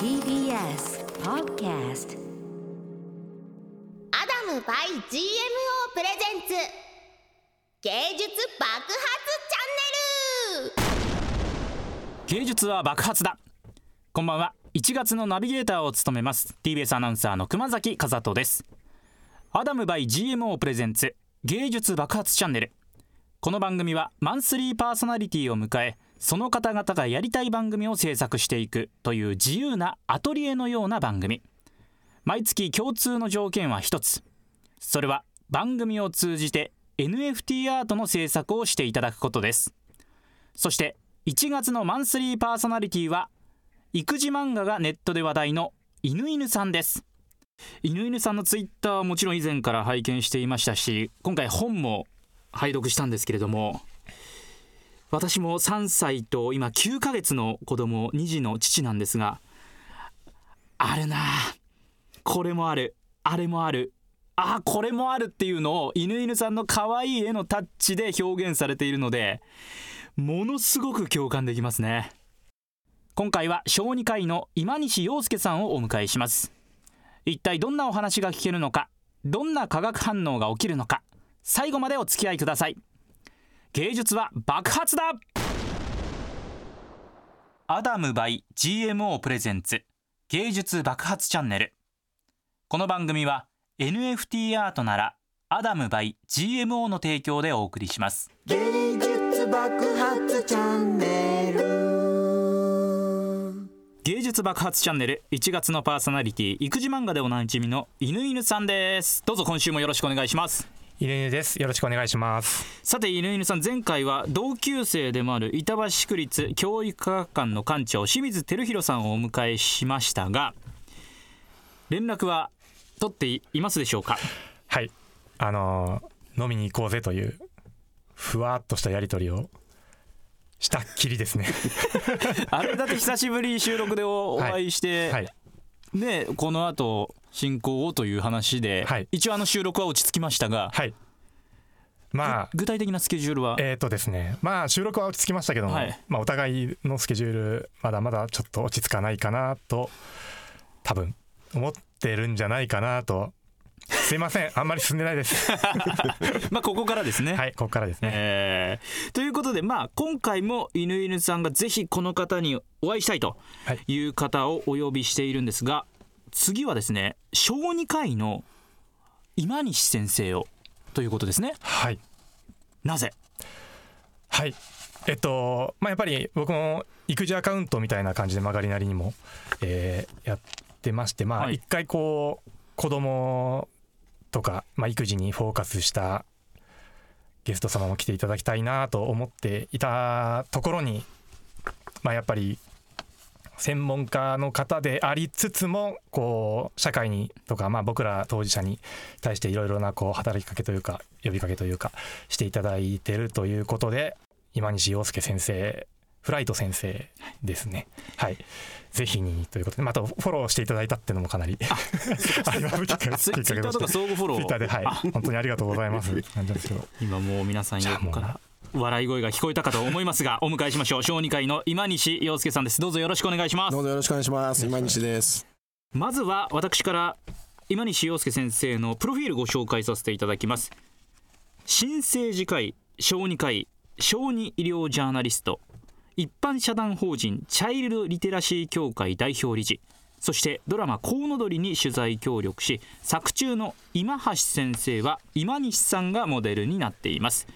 TBS Podcast アダム by GMO プレゼンツ芸術爆発チャンネル。芸術は爆発だ。こんばんは。1月のナビゲーターを務めます。TBS アナウンサーの熊崎和人です。アダム by GMO プレゼンツ芸術爆発チャンネル。この番組はマンスリーパーソナリティを迎えその方々がやりたい番組を制作していくという自由なアトリエのような番組。毎月共通の条件は一つ。それは番組を通じて NFT アートの制作をしていただくことです。そして1月のマンスリーパーソナリティは育児漫画がネットで話題の犬犬さんです。犬犬さんのツイッターはもちろん以前から拝見していましたし今回本も拝読したんですけれども私も3歳と今9ヶ月の子供2児の父なんですがあるなこれもある。あれもある。あこれもあるっていうのを犬犬さんの可愛い絵のタッチで表現されているのでものすごく共感できますね。今回は小児科医の今西洋介さんをお迎えします。一体どんなお話が聞けるのかどんな化学反応が起きるのか最後までお付き合いください。芸術は爆発だ！アダム by GMO プレゼンツ芸術爆発チャンネル。この番組は NFT アートならアダム by GMO の提供でお送りします。芸術爆発チャンネル。芸術爆発チャンネル1月のパーソナリティ育児漫画でおなじみの犬犬さんです。どうぞ今週もよろしくお願いします犬犬です。よろしくお願いします。さて犬犬さん前回は同級生でもある板橋区立教育科学館の館長清水照弘さんをお迎えしましたが連絡は取っていますでしょうか？はい。あのー飲みに行こうぜというふわっとしたやり取りをしたっきりですね。あれだって久しぶりに収録でおお会いして、はいねこの後進行をという話で、はい。一応あの収録は落ち着きましたが、はい。まあ具体的なスケジュールは、えーとですね。まあ収録は落ち着きましたけども、はい。まあ、お互いのスケジュールまだまだちょっと落ち着かないかなと多分思ってるんじゃないかなとすいません。あんまり進んでないです。まあここからですね、はいここからですね。えー。ということで、まあ、今回も犬犬さんがぜひこの方にお会いしたいとはい。いう方をお呼びしているんですが次はですね小児科医の今西先生をということですね。はい。なぜ？はい。えっとまあやっぱり僕も育児アカウントみたいな感じで曲がりなりにも、えーやってましてまはい。あ一回こう子供とか、まあ、育児にフォーカスしたゲスト様も来ていただきたいなと思っていたところにまあやっぱり専門家の方でありつつもこう社会にとか、まあ、僕ら当事者に対していろいろなこう働きかけというか呼びかけというかしていただいてるということで今西洋介先生フライト先生ですね。はい。ぜひにということでまたフォローしていただいたっていうのもかなりあ今きっかけツイツイッターとか相互フォローツイッターではい。本当にありがとうございます。なんですけど。今もう皆さんじゃあもう横から笑い声が聞こえたかと思いますがお迎えしましょう。小児科医の今西洋介さんです。どうぞよろしくお願いします。どうぞよろしくお願いします。今西です。まずは私から今西洋介先生のプロフィールご紹介させていただきます。新生児科医小児科医小児医療ジャーナリスト一般社団法人チャイルドリテラシー協会代表理事そしてドラマ「コウノドリ」に取材協力し作中の今橋先生は今西さんがモデルになっています。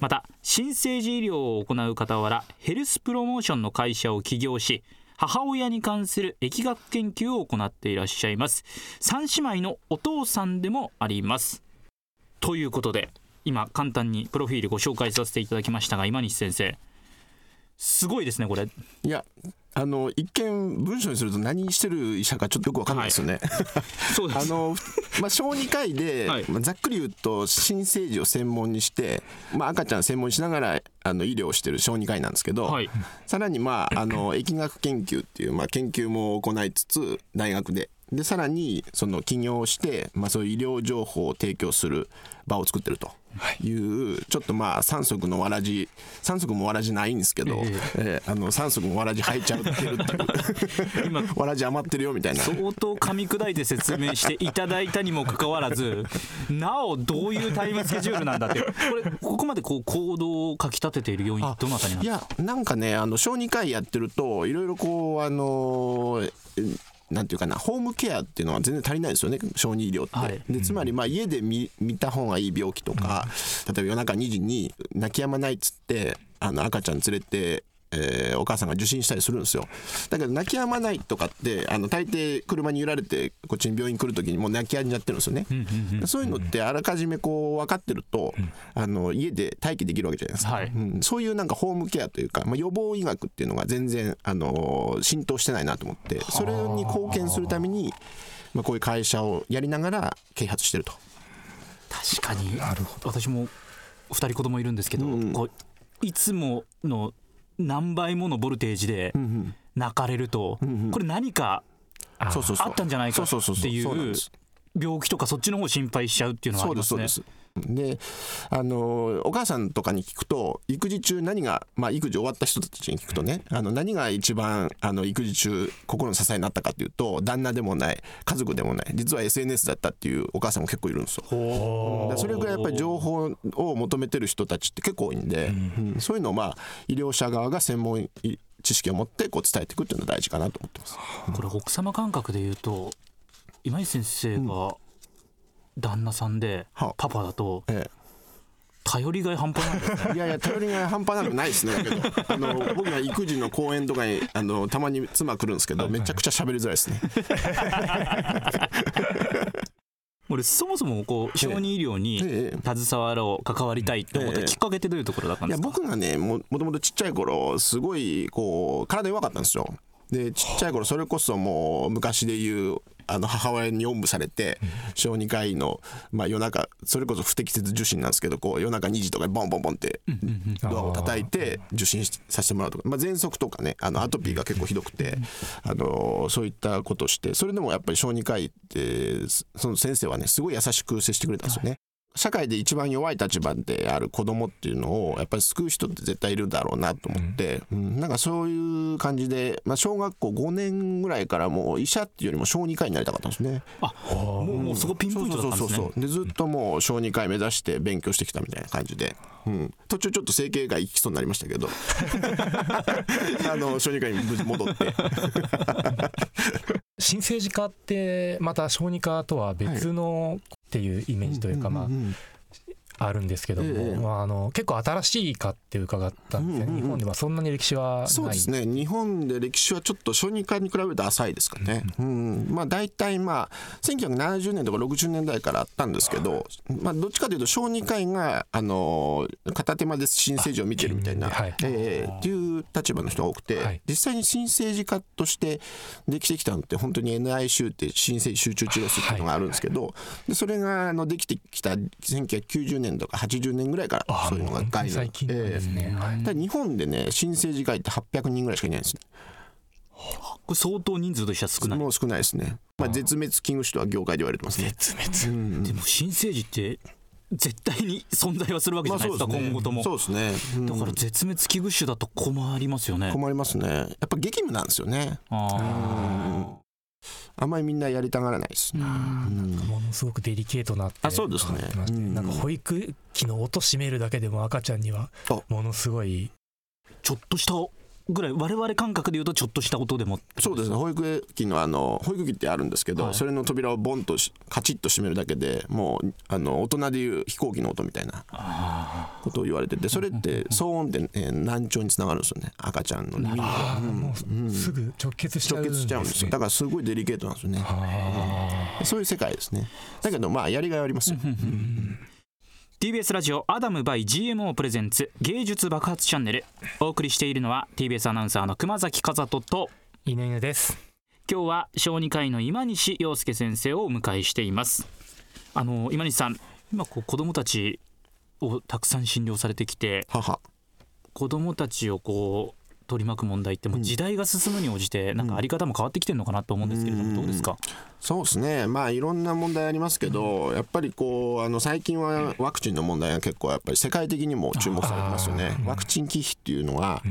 また新生児医療を行う傍らヘルスプロモーションの会社を起業し母親に関する疫学研究を行っていらっしゃいます。三姉妹のお父さんでもあります。ということで今簡単にプロフィールご紹介させていただきましたが今西先生すごいですねこれいや、あの一見文章にすると何してる医者かちょっとよくわかんないですよね。そうですあのまあ小児科医で、はいまあざっくり言うと新生児を専門にして、まあ赤ちゃん専門にしながらあの医療をしてる小児科医なんですけど、はいさらにまああの疫学研究っていうまあ研究も行いつつ大学で。でさらにその起業して、まあ、そういう医療情報を提供する場を作ってると。い。うちょっとまあ三足のわらじ三足もわらじないんですけど、えーあの三足もわらじ履いちゃってるっていう。今わらじ余ってるよみたいな。相当噛み砕いて説明していただいたにもかかわらずなおどういうタイムスケジュールなんだってこれここまでこう行動をかき立てている要因どのあたりなんいですか？やなんかねあの小児科医やってるといろいろこうあのえなんていうかなホームケアっていうのは全然足りないですよね小児医療って、はい。でつまりまあ家で見見た方がいい病気とか、例えば夜中2時に泣き止まないっつってあの赤ちゃん連れてえーお母さんが受診したりするんですよ。だけど泣き止まないとかってあの大抵車に揺られてこっちに病院来る時にもう泣き止んじゃってるんですよね、そういうのってあらかじめこう分かってると、あの家で待機できるわけじゃないですか、はい。うん、そういうなんかホームケアというか、まあ、予防医学っていうのが全然、あのー浸透してないなと思ってそれに貢献するために、まあ、こういう会社をやりながら啓発してると。確かに。私も2人子供いるんですけど、うん。こういつもの何倍ものボルテージでうん泣かれると、これ何かあったんじゃないかそうそうそうそう。っていう病気とかそっちの方心配しちゃうっていうのはあそうりますね。ですそうですであのお母さんとかに聞くと育児中何が、まあ、育児終わった人たちに聞くとねあの何が一番あの育児中心の支えになったかっていうと旦那でもない家族でもない実は SNS だったっていうお母さんも結構いるんですよ。でそれぐらいやっぱり情報を求めてる人たちって結構多いんで、うんそういうのをまあ医療者側が専門知識を持ってこう伝えていくっていうのは大事かなと思ってます。これ奥様感覚で言うと今井先生が旦那さんではパパだとええ。頼りがい半端ないですね。いやいや頼りがい半端なくないですね。だけどあの僕が育児の講演とかにあのたまに妻来るんですけどめちゃくちゃ喋りづらいですね。俺そもそもこう小児医療にええ。携わろう関わりたいって思ったええ。きっかけってどういうところだったんいやですか？僕がねももともとちっちゃい頃すごいこう体弱かったんですよでちっちゃい頃それこそもう昔で言うあの母親におんぶされて小児科医の、まあ、夜中それこそ不適切受診なんですけどこう夜中2時とかにボンボンボンってドアを叩いて受診させてもらうとか、まあ、喘息とかねあのアトピーが結構ひどくてあのそういったことしてそれでもやっぱり小児科医ってその先生はねすごい優しく接してくれたんですよね。社会で一番弱い立場である子供っていうのをやっぱり救う人って絶対いるだろうなと思って、うん。なんかそういう感じで、まあ、小学校5年ぐらいからもう医者っていうよりも小児科医になりたかったんですね。あもうもうそこピンポイントだったんですね。そうそうそうそうでずっともう小児科医目指して勉強してきたみたいな感じで、うん、途中ちょっと整形外行きそうになりましたけど。あの小児科医に無事戻って。新生児科ってまた小児科とは別のっていうイメージというかまああるんですけども、ええ。まあ、あの結構新しい科って伺ったんですよ、うんうんうん。日本ではそんなに歴史はない。そうですね。日本で歴史はちょっと小児科に比べると浅いですかね、うんまあ大体まあ1970年とか60年代からあったんですけど、まあ、どっちかというと小児科医があの片手間で新生児を見てるみたいな、はい。ええっていう立場の人が多くて、はい。実際に新生児科としてできてきたのって本当に NICU って新生児集中治療室っていうのがあるんですけど、でそれがあのできてきた1990年とか80年ぐらいからそういうのが概念。ですね、はい。ただ日本でね新生児科医って800人ぐらいしかいないんですね。これ相当人数としては少ない。もう少ないですね、まあ、絶滅危惧種とは業界で言われてますね。絶滅。うんでも新生児って絶対に存在はするわけじゃないですか、今後とも。そうですね、うん。だから絶滅危惧種だと困りますよね。困りますね。やっぱ激務なんですよね。ああんまりみんなやりたがらないです。ね、うん。ものすごくデリケートなってあそうですね。なんか保育器の音閉めるだけでも赤ちゃんにはあ。ものすごい。ーちょっとしたぐらい我々感覚で言うとちょっとした音でもそうですね。保育器のあの保育器ってあるんですけど、はい。それの扉をボンとしカチッと閉めるだけでもうあの大人でいう飛行機の音みたいなことを言われててそれって騒音って、えー難聴につながるんですよね。赤ちゃんの耳が。うすぐ直結しちゃうんですね。直結しちゃうんですよ。だからすごいデリケートなんですよね。あそういう世界ですね。だけどまあやりがいはありますよ TBS ラジオアダム by GMO プレゼンツ芸術爆発チャンネル。お送りしているのは TBS アナウンサーの熊崎和人とー犬犬です。今日は小児科医の今西洋介先生をお迎えしています。あの今西さん今こう子供たちをたくさん診療されてきて母子供たちをこう取り巻く問題ってもう時代が進むに応じてなんかあり方も変わってきてるのかなと思うんですけれどもどうですか？そうですね。まあいろんな問題ありますけど、やっぱりこうあの最近はワクチンの問題が結構やっぱり世界的にも注目されてますよね。ワクチン忌避っていうのは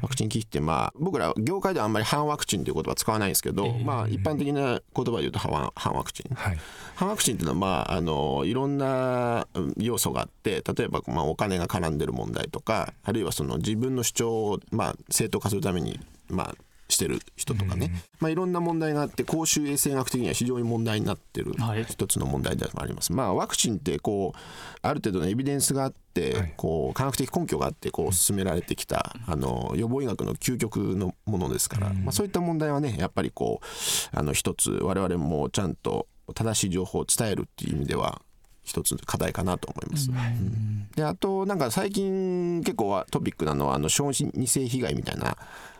ワクチン忌避ってまあ僕ら業界ではあんまり反ワクチンという言葉使わないんですけど、まあ一般的な言葉で言うと反反ワクチン。はい。反ワクチンっていうのは、まあ、あのいろんなうん要素があって例えば、まあ、お金が絡んでる問題とかあるいはその自分の主張を、まあ、正当化するために、まあ、してる人とかね、まあ、いろんな問題があって公衆衛生学的には非常に問題になってるはい。一つの問題でもあります。まあ、ワクチンってこうある程度のエビデンスがあって、はい。こう科学的根拠があってこう進められてきたあの予防医学の究極のものですから、まあ、そういった問題はねやっぱりこうあの一つ我々もちゃんと正しい情報を伝えるっていう意味では一つ課題かなと思います。うん。であとなんか最近結構はトピックなのはあの小児性被害みたいな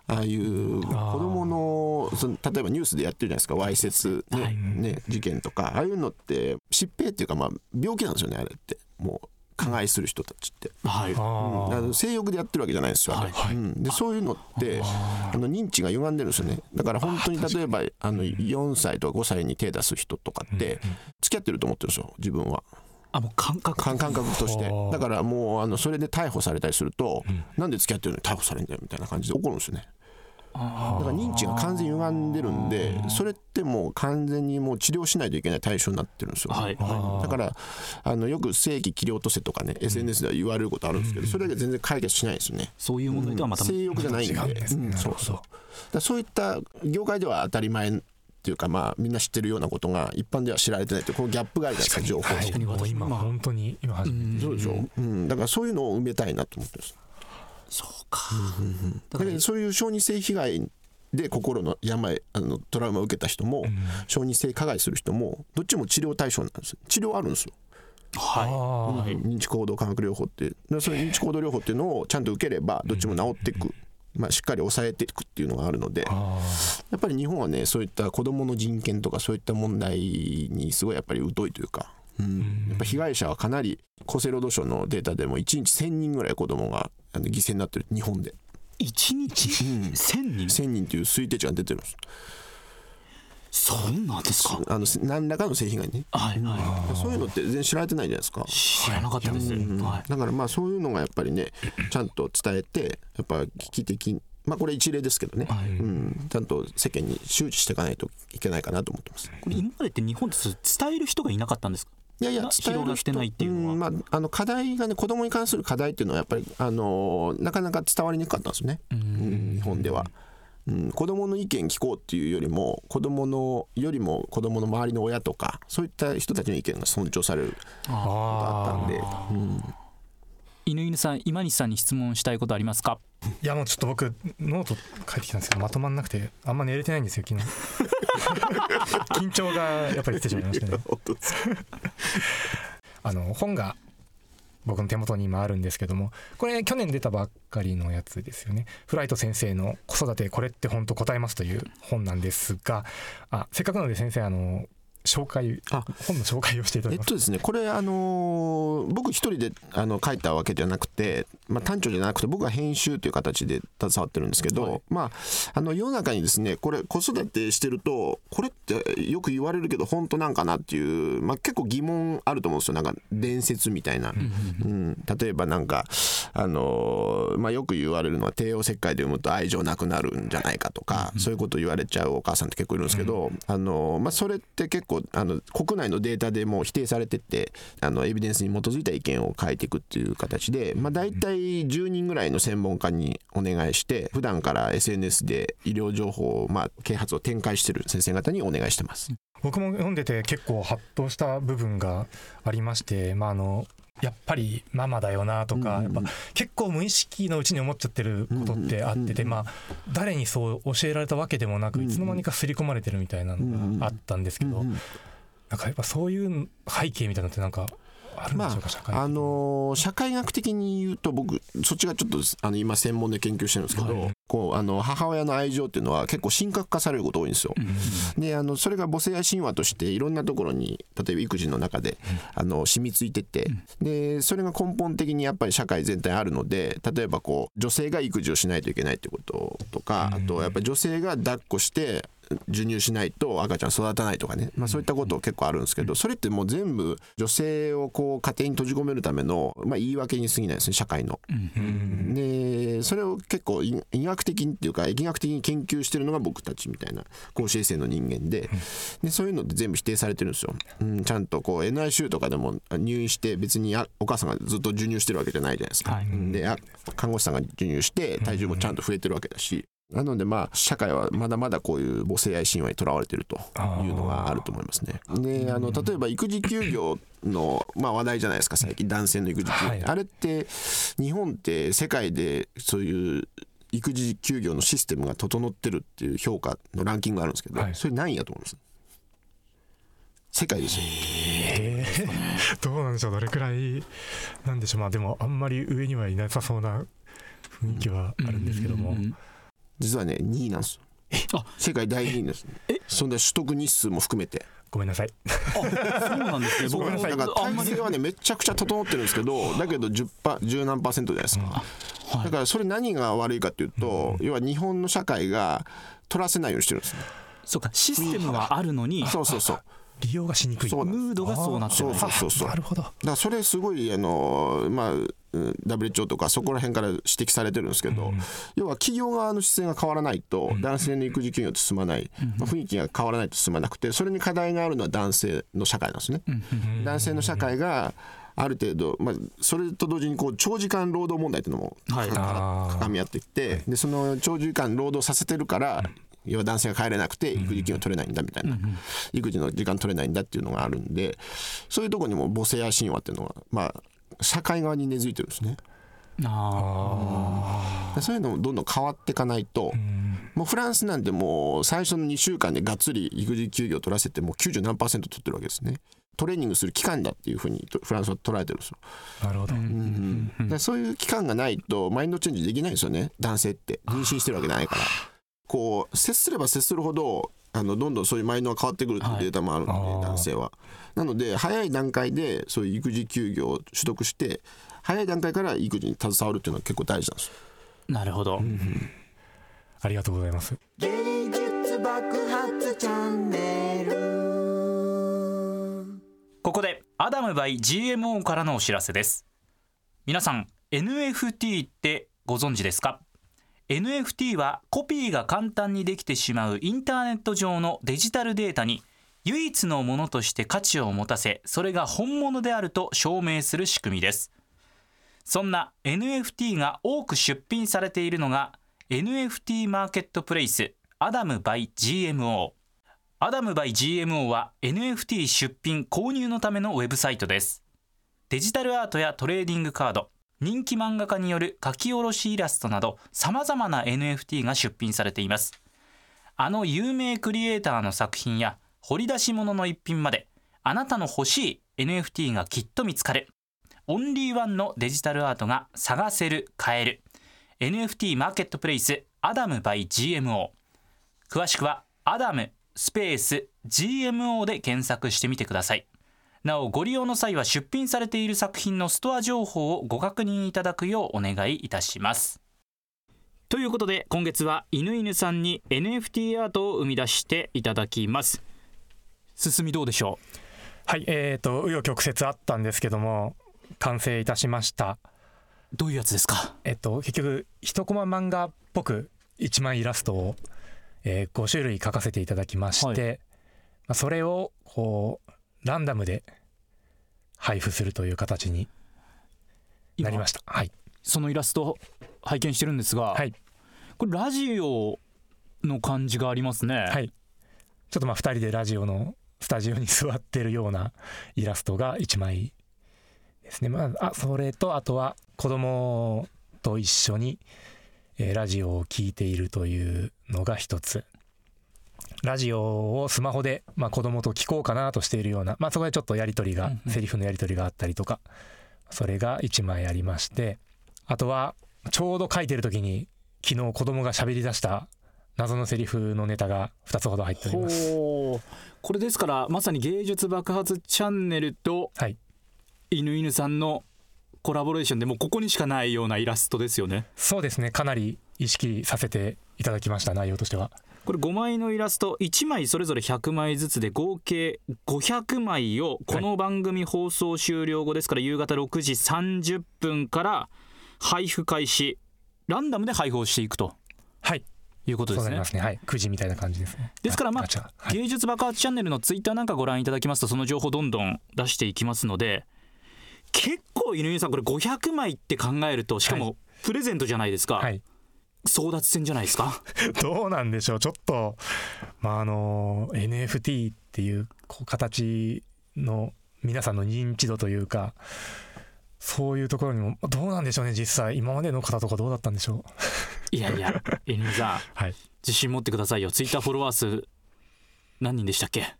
ああいう子供のその例えばニュースでやってるじゃないですかわいせつ、ねね、事件とかああいうのって疾病っていうかまあ病気なんですよねあれって。もう加害する人たちって。はい。うん。あの性欲でやってるわけじゃないんですよ、あれ。うん、でそういうのってあの認知が歪んでるんですよね。だから本当に例えばあの4歳とか5歳に手出す人とかって付き合ってると思ってるんですよ自分は。あもう感覚。感感覚として。はあだからもうあのそれで逮捕されたりすると、なんで付き合ってるのに逮捕されるんだよみたいな感じで怒るんですよねだから認知が完全に歪んでるんでそれってもう完全にもう治療しないといけない対象になってるんですよ、はい。だからあのよく正規切り落とせとかね SNS では言われることあるんですけどそれだけ全然解決しないですよね。そういう問題とはまた性欲じゃないんで。ね。うんそうそう。だそういった業界では当たり前っていうかまあみんな知ってるようなことが一般では知られてないってこのギャップがあるじゃないですか情報は。いかに。私も今本当に今初めて。そうでしょ、うん、だからそういうのを埋めたいなと思ってるんですか。だから。そういう小児性被害で心の病あのトラウマを受けた人も、小児性加害する人もどっちも治療対象なんですよ。治療あるんですよ、はあ認知行動科学療法って。でその認知行動療法っていうのをちゃんと受ければどっちも治っていく、まあ、しっかり抑えていくっていうのがあるのであやっぱり日本はねそういった子どもの人権とかそういった問題にすごいやっぱり疎いというか、うん、やっぱ被害者はかなり厚生労働省のデータでも1日1000人ぐらい子どもが犠牲になってる。日本で。い一日？1000人？1000人という推定値が出てるんです。そうなんですか？あの何らかの性被害ね。はいはそういうのって全然知られてないじゃないですか。い知らなかったです。うん。はい。だからまあそういうのがやっぱりねちゃんと伝えてやっぱ危機的まあこれ一例ですけどね、はい。うん、ちゃんと世間に周知していかないといけないかなと思ってます。これ今までって日本って伝える人がいなかったんですか？いやいやな伝える人。ないっていうのは。んまあ、あの課題がね子供に関する課題っていうのはやっぱりあのなかなか伝わりにくかったんですよね、うん。日本では。うん、子供の意見聞こうっていうよりも子供のよりも子供の周りの親とかそういった人たちの意見が尊重されることがあったんで、うん、犬犬さん今西さんに質問したいことありますか？いやもうちょっと僕ノート書いてきたんですけどまとまんなくてあんま寝れてないんですよ昨日。緊張がやっぱり来てしまいましたね。あの本が僕の手元に今あるんですけどもこれ去年出たばっかりのやつですよね。フライト先生の「子育てこれって本当答えます」という本なんですがあせっかくなので先生あの紹介あ本の紹介をしていただきます。えっとですねこれあのー僕一人であの書いたわけじゃなくて、まあ、単調じゃなくて僕は編集という形で携わってるんですけど、まああの世の中にですねこれ子育てしてるとこれってよく言われるけど本当なんかなっていう、まあ、結構疑問あると思うんですよ。なんか伝説みたいな、うん、例えばなんかあのーまあ、よく言われるのは帝王切開で産むと愛情なくなるんじゃないかとか、そういうことを言われちゃうお母さんって結構いるんですけど、あのーまあ、それって結構あの国内のデータでも否定されててあのエビデンスに基づいた意見を変えていくっていう形で、まあ、大体10人ぐらいの専門家にお願いして普段から SNS で医療情報を、まあ、啓発を展開してる先生方にお願いしてます。僕も読んでて結構ハッとした部分がありまして、まあ、あのやっぱりママだよなとか、やっぱ結構無意識のうちに思っちゃってることってあってて、まあ、誰にそう教えられたわけでもなくいつの間にか刷り込まれてるみたいなのがあったんですけど、なんかやっぱそういう背景みたいなのってなんかあるんでしょうか、社会的に。あのー社会学的に言うと僕そっちがちょっとあの今専門で研究してるんですけど、こうあの母親の愛情っていうのは結構神格化されること多いんですよ。であのそれが母性愛神話としていろんなところに例えば育児の中で、あの染みついてて、でそれが根本的にやっぱり社会全体あるので例えばこう女性が育児をしないといけないってこととか、あとやっぱり女性が抱っこして授乳しないと赤ちゃん育たないとかね、まあ、そういったこと結構あるんですけどそれってもう全部女性をこう家庭に閉じ込めるための、まあ、言い訳に過ぎないですね社会の。でそれを結構医医学的にっていうか疫学的に研究してるのが僕たちみたいな公衆衛生の人間ででそういうのって全部否定されてるんですよ。うん、ちゃんとこう NICU とかでも入院して別にあお母さんがずっと授乳してるわけじゃないじゃないですか。はいうんであ看護師さんが授乳して体重もちゃんと増えてるわけだし。なのでまあ社会はまだまだこういう母性愛神話にとらわれてるというのがあると思いますね。であの例えば育児休業の、まあ、話題じゃないですか最近。男性の育児休業、はいあれって日本って世界でそういう育児休業のシステムが整ってるっていう評価のランキングがあるんですけど、はい。それ何位やと思います？世界ですよ。えー。どうなんでしょう。どれくらいなんでしょう。まあでもあんまり上にはいなさそうな雰囲気はあるんですけども、うん実はね2位なんですあ世界第2位ですねそんで取得日数も含めて。ごめんなさい。そうなんですね。僕もだから体制はねめちゃくちゃ整ってるんですけどだけど10パ10何パーセントじゃないですか、だからそれ何が悪いかっていうと、要は日本の社会が取らせないようにしてるんですね。そうかシステムはあるのにそうそうそう。利用がしにくい。ムードがそうなってる。そうそうそうそう。なるほど。だからそれすごいあのまあうん WHO とかそこら辺から指摘されてるんですけど、要は企業側の姿勢が変わらないと男性の育児休業って進まない、まあ、雰囲気が変わらないと進まなくてそれに課題があるのは男性の社会なんですね。男性の社会がある程度、まあ、それと同時にこう長時間労働問題っていうのもはい。あー。かみ合ってきてでその長時間労働させてるから要は男性が帰れなくて育児休業取れないんだみたいな。育児の時間取れないんだっていうのがあるんでそういうところにも母性愛神話っていうのがまあ社会側に根付いてるんですね。あでそういうのもどんどん変わっていかないと、もうフランスなんてもう最初の2週間でがっつり育児休業取らせてもう90何パーセント取ってるわけですね。トレーニングする期間だっていうふうにとフランスは捉えてるんですよ。なるほど、でそういう期間がないとマインドチェンジできないんですよね。男性って。妊娠してるわけじゃないから。こう接すれば接するほどあのどんどんそういうマインドが変わってくるっていうデータもあるので、はい男性は。なので早い段階でそういう育児休業を取得して早い段階から育児に携わるっていうのは結構大事なんですなるほど。ありがとうございます。芸術爆発チャンネル。ここでアダム by GMO からのお知らせです。皆さん NFT ってご存知ですか？NFT はコピーが簡単にできてしまうインターネット上のデジタルデータに唯一のものとして価値を持たせそれが本物であると証明する仕組みです。そんな NFT が多く出品されているのが NFT マーケットプレイスアダム by GMO アダム by GMO は NFT 出品購入のためのウェブサイトです。デジタルアートやトレーディングカード人気漫画家による書き下ろしイラストなどさまざまな NFT が出品されています。あの有名クリエイターの作品や掘り出し物の一品まであなたの欲しい NFT がきっと見つかる。オンリーワンのデジタルアートが探せる買える。NFT マーケットプレイスアダム by GMO 詳しくはアダムスペース GMO で検索してみてください。なおご利用の際は出品されている作品のストア情報をご確認いただくようお願いいたします。ということで今月は犬犬さんに NFT アートを生み出していただきます。進みどうでしょはいえー、と紆余曲折あったんですけども完成いたしました。うどういうやつですか？えっと結局一コマ漫画っぽく一枚イラストを、えー、5種類描かせていただきまして、はい。まあ、それをこうランダムで配布するという形になりました。はい。そのイラスト拝見してるんですが、はい。これラジオの感じがありますね。はい。ちょっとまあ2人でラジオのスタジオに座ってるようなイラストが1枚ですね。まああそれとあとは子供と一緒に、えーラジオを聴いているというのが一つラジオをスマホで、まあ、子供と聞こうかなとしているような、まあ、そこでちょっとやり取りが、うんうん。セリフのやり取りがあったりとかそれが1枚ありましてあとはちょうど書いてる時に昨日子供が喋り出した謎のセリフのネタが2つほど入っております。これですからまさに芸術爆発チャンネルとはい。犬犬さんのコラボレーションでもうここにしかないようなイラストですよね。そうですね。かなり意識させていただきました内容としてはこれ5枚のイラスト1枚それぞれ100枚ずつで合計500枚をこの番組放送終了後ですから夕方6時30分から配布開始ランダムで配布をしていくとはい。いうことですね。すね。はい。くじみたいな感じですね。ですからまあはい。芸術爆発チャンネルのツイッターなんかご覧いただきますとその情報どんどん出していきますので結構犬犬さんこれ500枚って考えるとしかはもプレゼントじゃないですか、はい争奪戦じゃないですか？どうなんでしょうちょっと。まああの NFT っていう形の皆さんの認知度というかそういうところにもどうなんでしょうね実際。今までの方とかどうだったんでしょう？いやいや犬犬さんはい。自信持ってくださいよ。ツイッターフォロワー数何人でしたっけ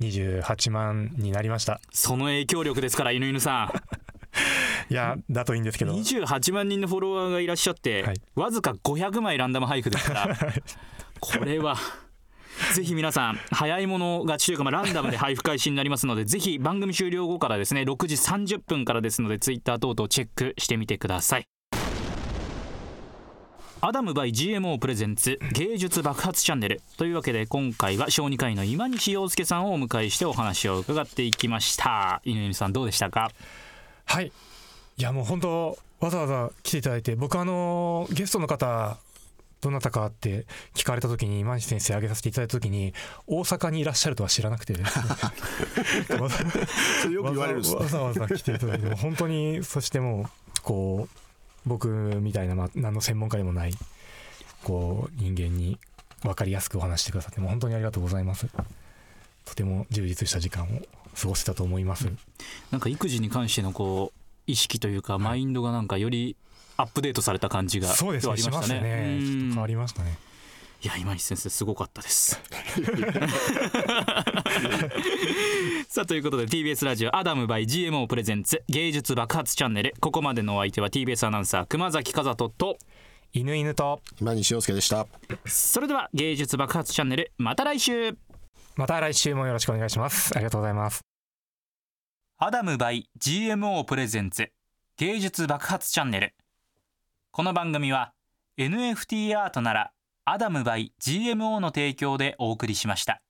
？28万になりました。その影響力ですから犬犬さ いやだといいんですけんど28万人のフォロワーがいらっしゃって、はい。わずか500枚ランダム配布ですから。これはぜひ皆さん早い者勝ちというか、まあ、ランダムで配布開始になりますのでぜひ番組終了後からですね6時30分からですのでツイッター等々チェックしてみてください。アダム by GMO プレゼンツ芸術爆発チャンネル。というわけで今回は小児科医の今西洋介さんをお迎えしてお話を伺っていきました。犬犬さんどうでしたか？はいいやもう本当わざわざ来ていただいて僕あのゲストの方どなたかって聞かれた時に今西先生挙げさせていただいた時に大阪にいらっしゃるとは知らなくて。ですねわざそれよく言わざわざ来ていただいて本当にそしてもうこう僕みたいな、まあ、何の専門家でもないこう人間に分かりやすくお話してくださってもう本当にありがとうございます。とても充実した時間を過ごせたと思います、なんか育児に関してのこう意識というかマインドがなんかよりアップデートされた感じがそうですねしましたね。ねちょっと変わうんりましたね。いや今西先生すごかったです。さあということで TBS ラジオアダム by GMO プレゼンツ芸術爆発チャンネル。ここまでのお相手は TBS アナウンサー熊崎和人と犬犬と今西洋介でした。それでは芸術爆発チャンネルまた来週。また来週もよろしくお願いします。ありがとうございますアダム by GMO プレゼンツ芸術爆発チャンネル。この番組は NFT アートならアダムバイ GMO の提供でお送りしました。